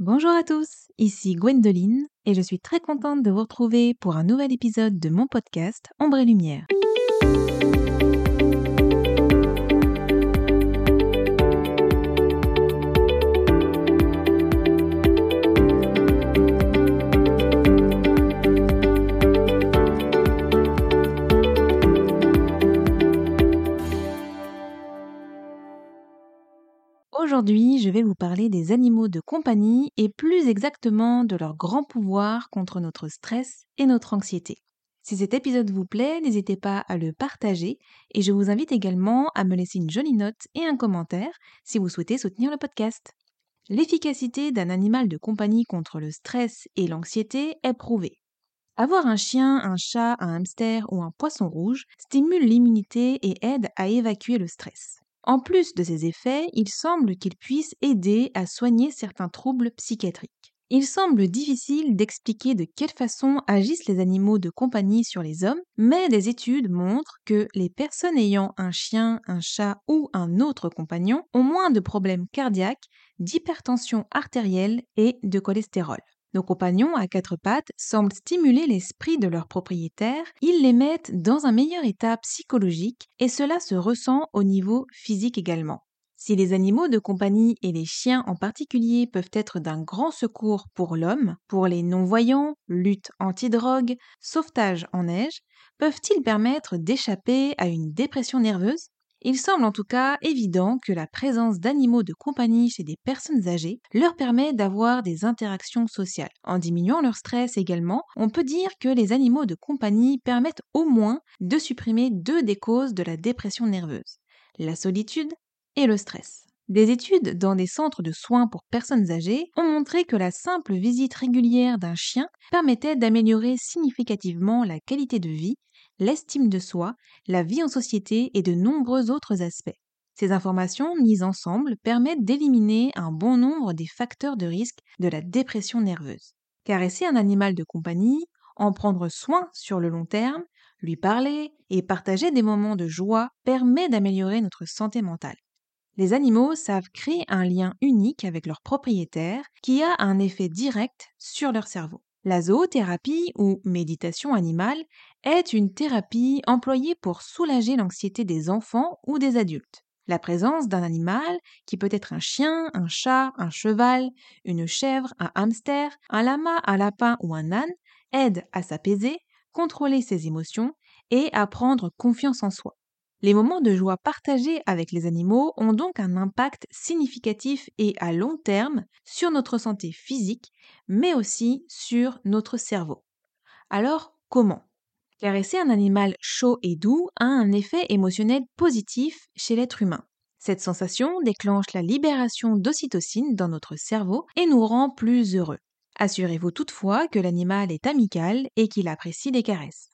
Bonjour à tous, ici Gwendoline et je suis très contente de vous retrouver pour un nouvel épisode de mon podcast Ombre et Lumière. Aujourd'hui, je vais vous parler des animaux de compagnie et plus exactement de leur grand pouvoir contre notre stress et notre anxiété. Si cet épisode vous plaît, n'hésitez pas à le partager et je vous invite également à me laisser une jolie note et un commentaire si vous souhaitez soutenir le podcast. L'efficacité d'un animal de compagnie contre le stress et l'anxiété est prouvée. Avoir un chien, un chat, un hamster ou un poisson rouge stimule l'immunité et aide à évacuer le stress. En plus de ces effets, il semble qu'il puisse aider à soigner certains troubles psychiatriques. Il semble difficile d'expliquer de quelle façon agissent les animaux de compagnie sur les hommes, mais des études montrent que les personnes ayant un chien, un chat ou un autre compagnon ont moins de problèmes cardiaques, d'hypertension artérielle et de cholestérol. Compagnons à quatre pattes semblent stimuler l'esprit de leurs propriétaires, ils les mettent dans un meilleur état psychologique et cela se ressent au niveau physique également. Si les animaux de compagnie et les chiens en particulier peuvent être d'un grand secours pour l'homme, pour les non-voyants, lutte anti-drogue, sauvetage en neige, peuvent-ils permettre d'échapper à une dépression nerveuse? Il semble en tout cas évident que la présence d'animaux de compagnie chez des personnes âgées leur permet d'avoir des interactions sociales. En diminuant leur stress également, on peut dire que les animaux de compagnie permettent au moins de supprimer deux des causes de la dépression nerveuse, la solitude et le stress. Des études dans des centres de soins pour personnes âgées ont montré que la simple visite régulière d'un chien permettait d'améliorer significativement la qualité de vie l'estime de soi, la vie en société et de nombreux autres aspects. Ces informations mises ensemble permettent d'éliminer un bon nombre des facteurs de risque de la dépression nerveuse. Caresser un animal de compagnie, en prendre soin sur le long terme, lui parler et partager des moments de joie permet d'améliorer notre santé mentale. Les animaux savent créer un lien unique avec leur propriétaire qui a un effet direct sur leur cerveau. La zoothérapie ou méditation animale est une thérapie employée pour soulager l'anxiété des enfants ou des adultes. La présence d'un animal, qui peut être un chien, un chat, un cheval, une chèvre, un hamster, un lama, un lapin ou un âne, aide à s'apaiser, contrôler ses émotions et à prendre confiance en soi. Les moments de joie partagés avec les animaux ont donc un impact significatif et à long terme sur notre santé physique, mais aussi sur notre cerveau. Alors, comment? Caresser un animal chaud et doux a un effet émotionnel positif chez l'être humain. Cette sensation déclenche la libération d'ocytocine dans notre cerveau et nous rend plus heureux. Assurez-vous toutefois que l'animal est amical et qu'il apprécie les caresses.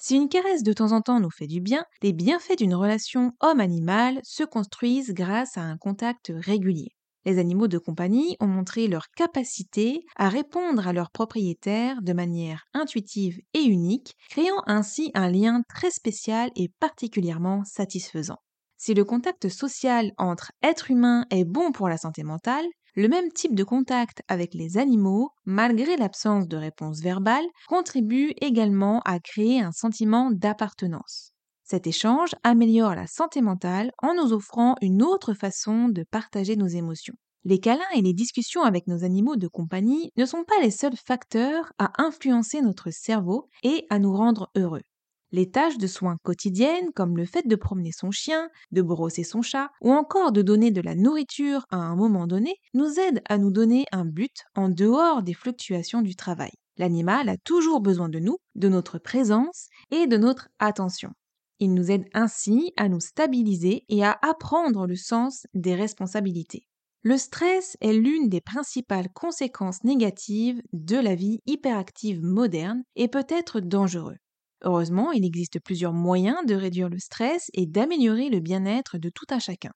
Si une caresse de temps en temps nous fait du bien, les bienfaits d'une relation homme-animal se construisent grâce à un contact régulier. Les animaux de compagnie ont montré leur capacité à répondre à leurs propriétaires de manière intuitive et unique, créant ainsi un lien très spécial et particulièrement satisfaisant. Si le contact social entre êtres humains est bon pour la santé mentale, le même type de contact avec les animaux, malgré l'absence de réponse verbale, contribue également à créer un sentiment d'appartenance. Cet échange améliore la santé mentale en nous offrant une autre façon de partager nos émotions. Les câlins et les discussions avec nos animaux de compagnie ne sont pas les seuls facteurs à influencer notre cerveau et à nous rendre heureux. Les tâches de soins quotidiennes, comme le fait de promener son chien, de brosser son chat, ou encore de donner de la nourriture à un moment donné, nous aident à nous donner un but en dehors des fluctuations du travail. L'animal a toujours besoin de nous, de notre présence et de notre attention. Il nous aide ainsi à nous stabiliser et à apprendre le sens des responsabilités. Le stress est l'une des principales conséquences négatives de la vie hyperactive moderne et peut être dangereux. Heureusement, il existe plusieurs moyens de réduire le stress et d'améliorer le bien-être de tout un chacun.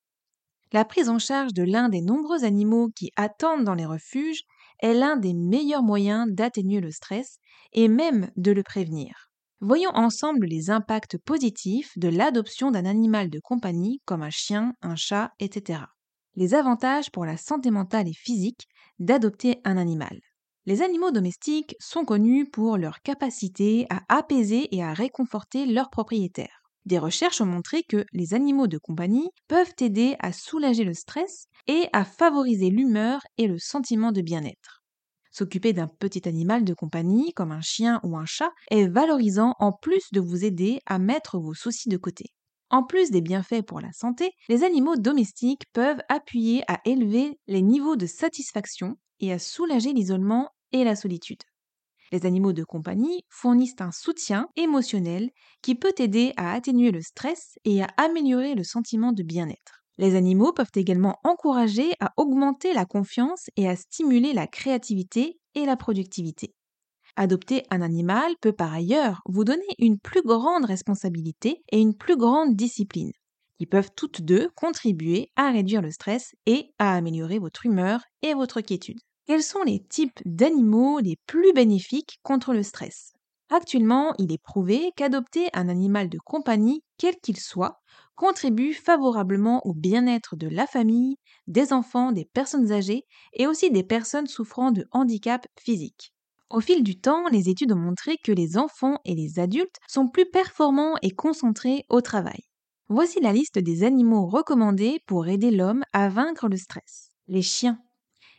La prise en charge de l'un des nombreux animaux qui attendent dans les refuges est l'un des meilleurs moyens d'atténuer le stress et même de le prévenir. Voyons ensemble les impacts positifs de l'adoption d'un animal de compagnie comme un chien, un chat, etc. Les avantages pour la santé mentale et physique d'adopter un animal. Les animaux domestiques sont connus pour leur capacité à apaiser et à réconforter leurs propriétaires. Des recherches ont montré que les animaux de compagnie peuvent aider à soulager le stress et à favoriser l'humeur et le sentiment de bien-être. S'occuper d'un petit animal de compagnie, comme un chien ou un chat, est valorisant en plus de vous aider à mettre vos soucis de côté. En plus des bienfaits pour la santé, les animaux domestiques peuvent appuyer à élever les niveaux de satisfaction et à soulager l'isolement et la solitude. Les animaux de compagnie fournissent un soutien émotionnel qui peut aider à atténuer le stress et à améliorer le sentiment de bien-être. Les animaux peuvent également encourager à augmenter la confiance et à stimuler la créativité et la productivité. Adopter un animal peut par ailleurs vous donner une plus grande responsabilité et une plus grande discipline, qui peuvent toutes deux contribuer à réduire le stress et à améliorer votre humeur et votre quiétude. Quels sont les types d'animaux les plus bénéfiques contre le stress? Actuellement, il est prouvé qu'adopter un animal de compagnie, quel qu'il soit, contribue favorablement au bien-être de la famille, des enfants, des personnes âgées et aussi des personnes souffrant de handicap physique. Au fil du temps, les études ont montré que les enfants et les adultes sont plus performants et concentrés au travail. Voici la liste des animaux recommandés pour aider l'homme à vaincre le stress. Les chiens.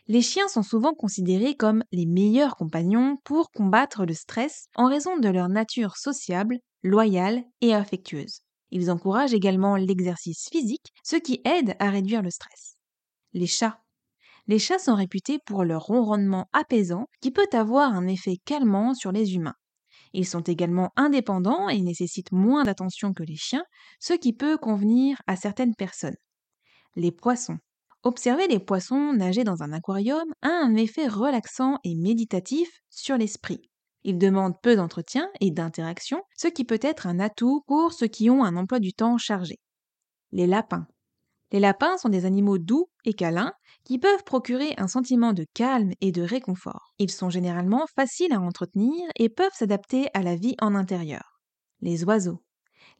Les chiens sont souvent considérés comme les meilleurs compagnons pour combattre le stress en raison de leur nature sociable, loyale et affectueuse. Ils encouragent également l'exercice physique, ce qui aide à réduire le stress. Les chats. Les chats sont réputés pour leur ronronnement apaisant qui peut avoir un effet calmant sur les humains. Ils sont également indépendants et nécessitent moins d'attention que les chiens, ce qui peut convenir à certaines personnes. Les poissons. Observer les poissons nager dans un aquarium a un effet relaxant et méditatif sur l'esprit. Ils demandent peu d'entretien et d'interaction, ce qui peut être un atout pour ceux qui ont un emploi du temps chargé. Les lapins. Les lapins sont des animaux doux et câlins qui peuvent procurer un sentiment de calme et de réconfort. Ils sont généralement faciles à entretenir et peuvent s'adapter à la vie en intérieur. Les oiseaux.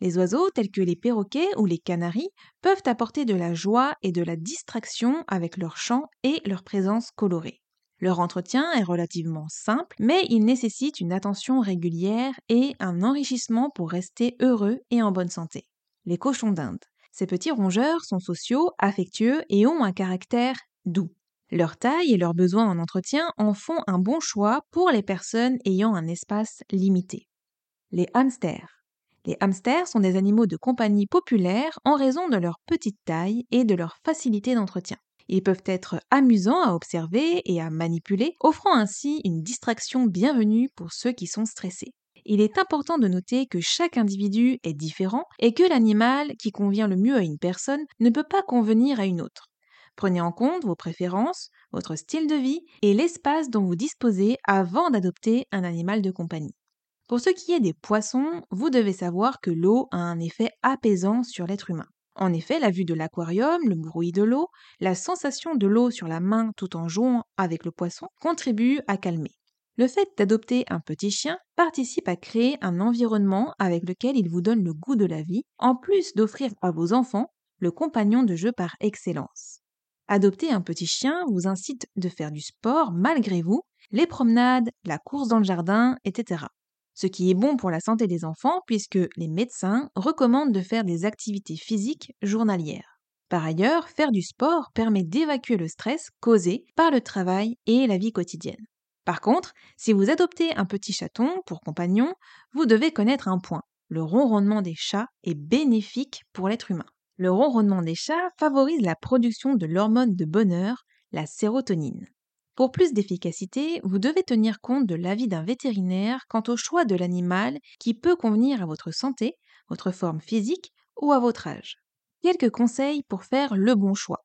Les oiseaux, tels que les perroquets ou les canaris, peuvent apporter de la joie et de la distraction avec leur chant et leur présence colorée. Leur entretien est relativement simple, mais il nécessite une attention régulière et un enrichissement pour rester heureux et en bonne santé. Les cochons d'Inde. Ces petits rongeurs sont sociaux, affectueux et ont un caractère doux. Leur taille et leurs besoins en entretien en font un bon choix pour les personnes ayant un espace limité. Les hamsters. Les hamsters sont des animaux de compagnie populaires en raison de leur petite taille et de leur facilité d'entretien. Ils peuvent être amusants à observer et à manipuler, offrant ainsi une distraction bienvenue pour ceux qui sont stressés. Il est important de noter que chaque individu est différent et que l'animal qui convient le mieux à une personne ne peut pas convenir à une autre. Prenez en compte vos préférences, votre style de vie et l'espace dont vous disposez avant d'adopter un animal de compagnie. Pour ce qui est des poissons, vous devez savoir que l'eau a un effet apaisant sur l'être humain. En effet, la vue de l'aquarium, le bruit de l'eau, la sensation de l'eau sur la main tout en jouant avec le poisson contribuent à calmer. Le fait d'adopter un petit chien participe à créer un environnement avec lequel il vous donne le goût de la vie, en plus d'offrir à vos enfants le compagnon de jeu par excellence. Adopter un petit chien vous incite de faire du sport malgré vous, les promenades, la course dans le jardin, etc ce qui est bon pour la santé des enfants puisque les médecins recommandent de faire des activités physiques journalières. Par ailleurs, faire du sport permet d'évacuer le stress causé par le travail et la vie quotidienne. Par contre, si vous adoptez un petit chaton pour compagnon, vous devez connaître un point. Le ronronnement des chats est bénéfique pour l'être humain. Le ronronnement des chats favorise la production de l'hormone de bonheur, la sérotonine. Pour plus d'efficacité, vous devez tenir compte de l'avis d'un vétérinaire quant au choix de l'animal qui peut convenir à votre santé, votre forme physique ou à votre âge. Quelques conseils pour faire le bon choix.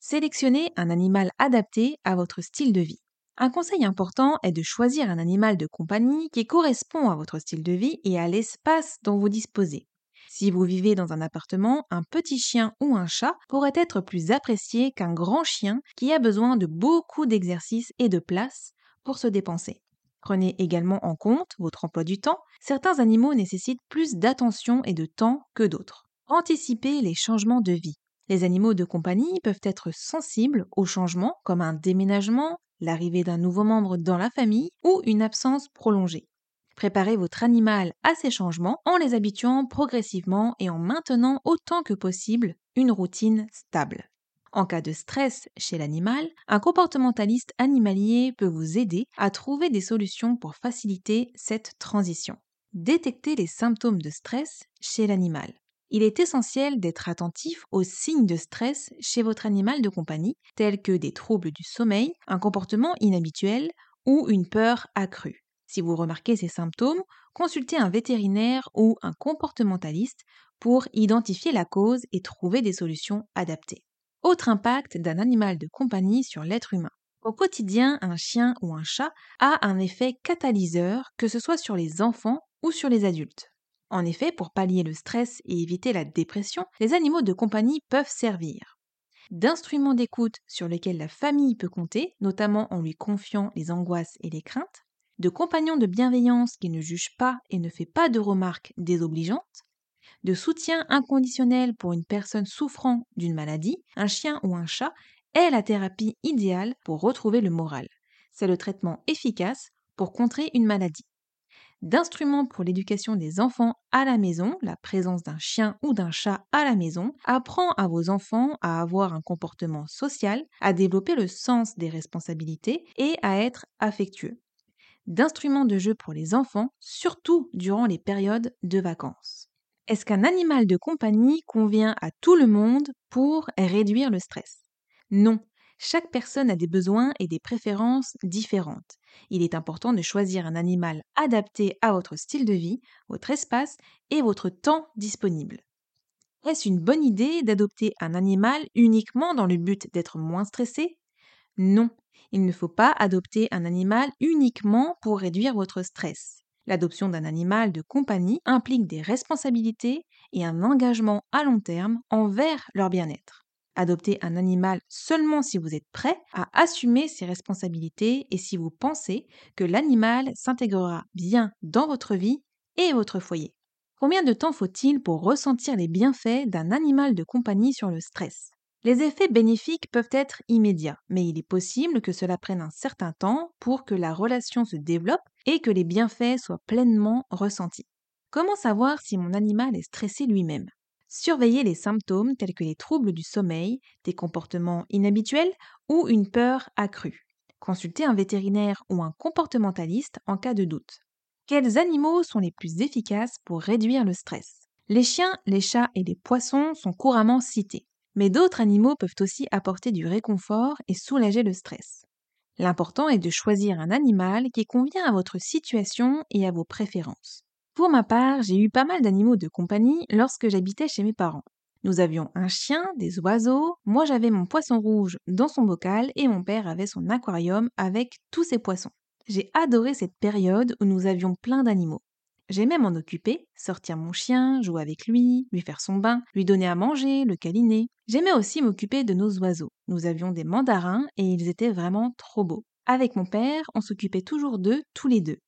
Sélectionnez un animal adapté à votre style de vie. Un conseil important est de choisir un animal de compagnie qui correspond à votre style de vie et à l'espace dont vous disposez. Si vous vivez dans un appartement, un petit chien ou un chat pourrait être plus apprécié qu'un grand chien qui a besoin de beaucoup d'exercice et de place pour se dépenser. Prenez également en compte votre emploi du temps. Certains animaux nécessitent plus d'attention et de temps que d'autres. Anticipez les changements de vie. Les animaux de compagnie peuvent être sensibles aux changements comme un déménagement, l'arrivée d'un nouveau membre dans la famille ou une absence prolongée. Préparez votre animal à ces changements en les habituant progressivement et en maintenant autant que possible une routine stable. En cas de stress chez l'animal, un comportementaliste animalier peut vous aider à trouver des solutions pour faciliter cette transition. Détectez les symptômes de stress chez l'animal. Il est essentiel d'être attentif aux signes de stress chez votre animal de compagnie, tels que des troubles du sommeil, un comportement inhabituel ou une peur accrue. Si vous remarquez ces symptômes, consultez un vétérinaire ou un comportementaliste pour identifier la cause et trouver des solutions adaptées. Autre impact d'un animal de compagnie sur l'être humain. Au quotidien, un chien ou un chat a un effet catalyseur, que ce soit sur les enfants ou sur les adultes. En effet, pour pallier le stress et éviter la dépression, les animaux de compagnie peuvent servir d'instruments d'écoute sur lesquels la famille peut compter, notamment en lui confiant les angoisses et les craintes, de compagnons de bienveillance qui ne jugent pas et ne fait pas de remarques désobligeantes, de soutien inconditionnel pour une personne souffrant d'une maladie, un chien ou un chat est la thérapie idéale pour retrouver le moral. C'est le traitement efficace pour contrer une maladie. D'instruments pour l'éducation des enfants à la maison, la présence d'un chien ou d'un chat à la maison apprend à vos enfants à avoir un comportement social, à développer le sens des responsabilités et à être affectueux d'instruments de jeu pour les enfants, surtout durant les périodes de vacances. Est-ce qu'un animal de compagnie convient à tout le monde pour réduire le stress? Non, chaque personne a des besoins et des préférences différentes. Il est important de choisir un animal adapté à votre style de vie, votre espace et votre temps disponible. Est-ce une bonne idée d'adopter un animal uniquement dans le but d'être moins stressé? Non, il ne faut pas adopter un animal uniquement pour réduire votre stress. L'adoption d'un animal de compagnie implique des responsabilités et un engagement à long terme envers leur bien-être. Adoptez un animal seulement si vous êtes prêt à assumer ses responsabilités et si vous pensez que l'animal s'intégrera bien dans votre vie et votre foyer. Combien de temps faut-il pour ressentir les bienfaits d'un animal de compagnie sur le stress? Les effets bénéfiques peuvent être immédiats, mais il est possible que cela prenne un certain temps pour que la relation se développe et que les bienfaits soient pleinement ressentis. Comment savoir si mon animal est stressé lui-même? Surveillez les symptômes tels que les troubles du sommeil, des comportements inhabituels ou une peur accrue. Consultez un vétérinaire ou un comportementaliste en cas de doute. Quels animaux sont les plus efficaces pour réduire le stress? Les chiens, les chats et les poissons sont couramment cités. Mais d'autres animaux peuvent aussi apporter du réconfort et soulager le stress. L'important est de choisir un animal qui convient à votre situation et à vos préférences. Pour ma part, j'ai eu pas mal d'animaux de compagnie lorsque j'habitais chez mes parents. Nous avions un chien, des oiseaux, moi j'avais mon poisson rouge dans son bocal et mon père avait son aquarium avec tous ses poissons. J'ai adoré cette période où nous avions plein d'animaux. J'aimais m'en occuper, sortir mon chien, jouer avec lui, lui faire son bain, lui donner à manger, le câliner. J'aimais aussi m'occuper de nos oiseaux. Nous avions des mandarins et ils étaient vraiment trop beaux. Avec mon père, on s'occupait toujours d'eux tous les deux.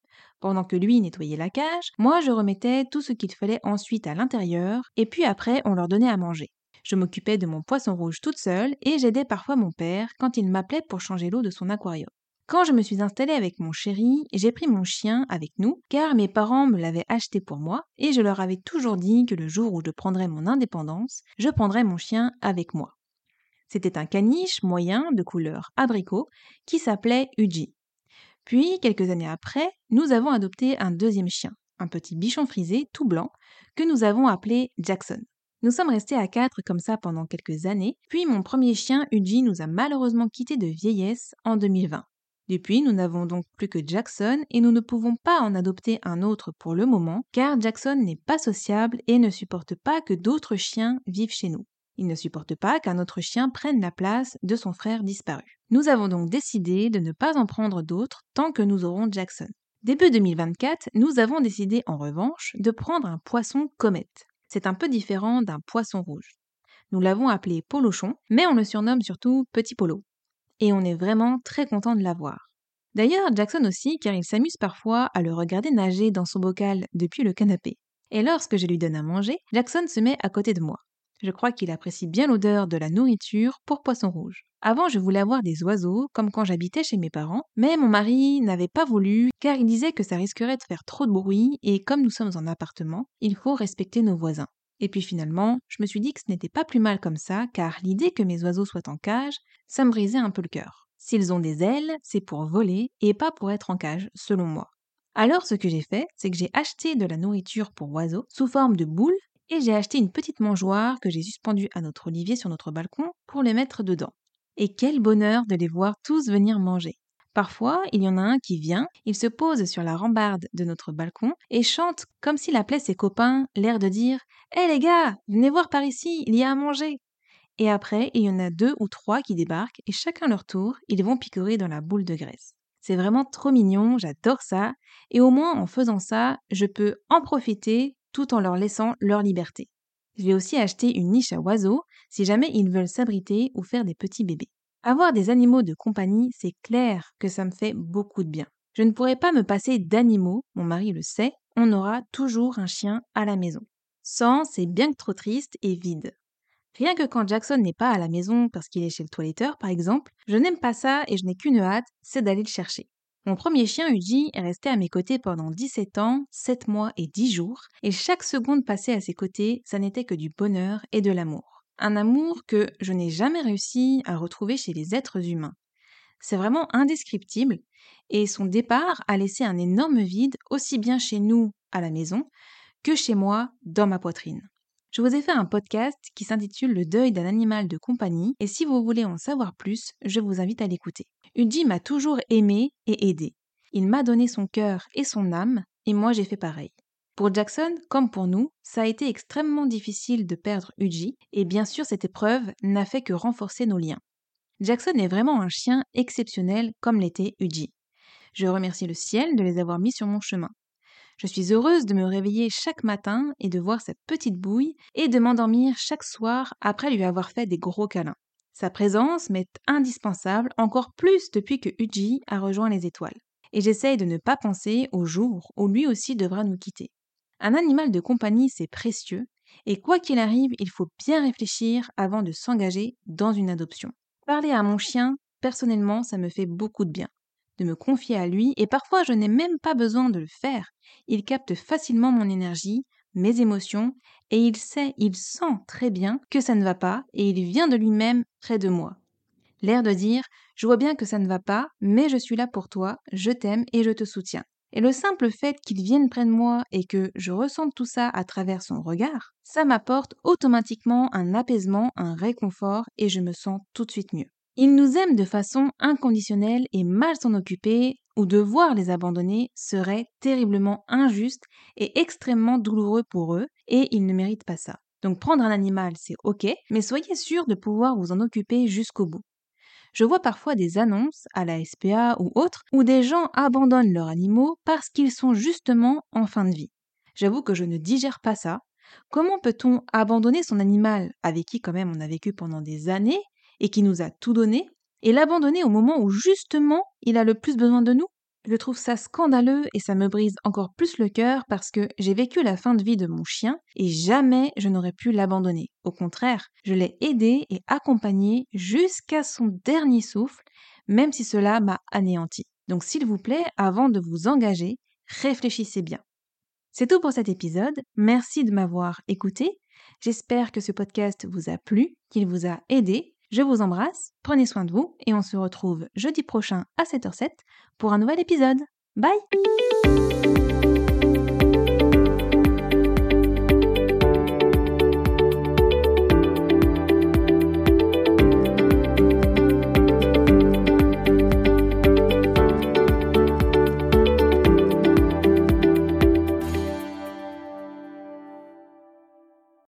Pendant que lui nettoyait la cage, moi je remettais tout ce qu'il fallait ensuite à l'intérieur, et puis après on leur donnait à manger. Je m'occupais de mon poisson rouge toute seule et j'aidais parfois mon père quand il m'appelait pour changer l'eau de son aquarium. Quand je me suis installée avec mon chéri, j'ai pris mon chien avec nous, car mes parents me l'avaient acheté pour moi, et je leur avais toujours dit que le jour où je prendrais mon indépendance, je prendrais mon chien avec moi. C'était un caniche moyen de couleur abricot qui s'appelait Uji. Puis, quelques années après, nous avons adopté un deuxième chien, un petit bichon frisé tout blanc, que nous avons appelé Jackson. Nous sommes restés à quatre comme ça pendant quelques années, puis mon premier chien, Uji, nous a malheureusement quittés de vieillesse en 2020. Depuis, nous n'avons donc plus que Jackson et nous ne pouvons pas en adopter un autre pour le moment car Jackson n'est pas sociable et ne supporte pas que d'autres chiens vivent chez nous. Il ne supporte pas qu'un autre chien prenne la place de son frère disparu. Nous avons donc décidé de ne pas en prendre d'autres tant que nous aurons Jackson. Début 2024, nous avons décidé en revanche de prendre un poisson comète. C'est un peu différent d'un poisson rouge. Nous l'avons appelé Polochon, mais on le surnomme surtout Petit Polo et on est vraiment très content de l'avoir. D'ailleurs, Jackson aussi, car il s'amuse parfois à le regarder nager dans son bocal depuis le canapé. Et lorsque je lui donne à manger, Jackson se met à côté de moi. Je crois qu'il apprécie bien l'odeur de la nourriture pour poisson rouge. Avant, je voulais avoir des oiseaux, comme quand j'habitais chez mes parents, mais mon mari n'avait pas voulu car il disait que ça risquerait de faire trop de bruit et comme nous sommes en appartement, il faut respecter nos voisins. Et puis finalement, je me suis dit que ce n'était pas plus mal comme ça, car l'idée que mes oiseaux soient en cage, ça me brisait un peu le cœur. S'ils ont des ailes, c'est pour voler et pas pour être en cage, selon moi. Alors ce que j'ai fait, c'est que j'ai acheté de la nourriture pour oiseaux sous forme de boules et j'ai acheté une petite mangeoire que j'ai suspendue à notre olivier sur notre balcon pour les mettre dedans. Et quel bonheur de les voir tous venir manger. Parfois, il y en a un qui vient, il se pose sur la rambarde de notre balcon et chante comme s'il appelait ses copains, l'air de dire Hé les gars, venez voir par ici, il y a à manger. Et après, il y en a deux ou trois qui débarquent et chacun leur tour, ils vont picorer dans la boule de graisse. C'est vraiment trop mignon, j'adore ça, et au moins en faisant ça, je peux en profiter tout en leur laissant leur liberté. Je vais aussi acheter une niche à oiseaux si jamais ils veulent s'abriter ou faire des petits bébés. Avoir des animaux de compagnie, c'est clair que ça me fait beaucoup de bien. Je ne pourrais pas me passer d'animaux, mon mari le sait, on aura toujours un chien à la maison. Sans, c'est bien que trop triste et vide. Rien que quand Jackson n'est pas à la maison parce qu'il est chez le toiletteur, par exemple, je n'aime pas ça et je n'ai qu'une hâte, c'est d'aller le chercher. Mon premier chien, Uji, est resté à mes côtés pendant 17 ans, 7 mois et 10 jours, et chaque seconde passée à ses côtés, ça n'était que du bonheur et de l'amour. Un amour que je n'ai jamais réussi à retrouver chez les êtres humains. C'est vraiment indescriptible, et son départ a laissé un énorme vide aussi bien chez nous, à la maison, que chez moi, dans ma poitrine. Je vous ai fait un podcast qui s'intitule Le deuil d'un animal de compagnie, et si vous voulez en savoir plus, je vous invite à l'écouter. Uji m'a toujours aimé et aidé. Il m'a donné son cœur et son âme, et moi j'ai fait pareil. Pour Jackson, comme pour nous, ça a été extrêmement difficile de perdre Uji, et bien sûr cette épreuve n'a fait que renforcer nos liens. Jackson est vraiment un chien exceptionnel comme l'était Uji. Je remercie le ciel de les avoir mis sur mon chemin. Je suis heureuse de me réveiller chaque matin et de voir cette petite bouille et de m'endormir chaque soir après lui avoir fait des gros câlins. Sa présence m'est indispensable encore plus depuis que Uji a rejoint les étoiles. Et j'essaye de ne pas penser au jour où lui aussi devra nous quitter. Un animal de compagnie, c'est précieux, et quoi qu'il arrive, il faut bien réfléchir avant de s'engager dans une adoption. Parler à mon chien, personnellement, ça me fait beaucoup de bien. De me confier à lui, et parfois je n'ai même pas besoin de le faire. Il capte facilement mon énergie, mes émotions, et il sait, il sent très bien que ça ne va pas, et il vient de lui-même près de moi. L'air de dire Je vois bien que ça ne va pas, mais je suis là pour toi, je t'aime et je te soutiens. Et le simple fait qu'il vienne près de moi et que je ressente tout ça à travers son regard, ça m'apporte automatiquement un apaisement, un réconfort et je me sens tout de suite mieux. Il nous aime de façon inconditionnelle et mal s'en occuper ou devoir les abandonner serait terriblement injuste et extrêmement douloureux pour eux, et ils ne méritent pas ça. Donc prendre un animal, c'est ok, mais soyez sûr de pouvoir vous en occuper jusqu'au bout. Je vois parfois des annonces à la SPA ou autres où des gens abandonnent leurs animaux parce qu'ils sont justement en fin de vie. J'avoue que je ne digère pas ça. Comment peut-on abandonner son animal avec qui quand même on a vécu pendant des années et qui nous a tout donné et l'abandonner au moment où justement il a le plus besoin de nous? Je trouve ça scandaleux et ça me brise encore plus le cœur parce que j'ai vécu la fin de vie de mon chien et jamais je n'aurais pu l'abandonner. Au contraire, je l'ai aidé et accompagné jusqu'à son dernier souffle, même si cela m'a anéanti. Donc s'il vous plaît, avant de vous engager, réfléchissez bien. C'est tout pour cet épisode. Merci de m'avoir écouté. J'espère que ce podcast vous a plu, qu'il vous a aidé je vous embrasse, prenez soin de vous et on se retrouve jeudi prochain à 7h07 pour un nouvel épisode. Bye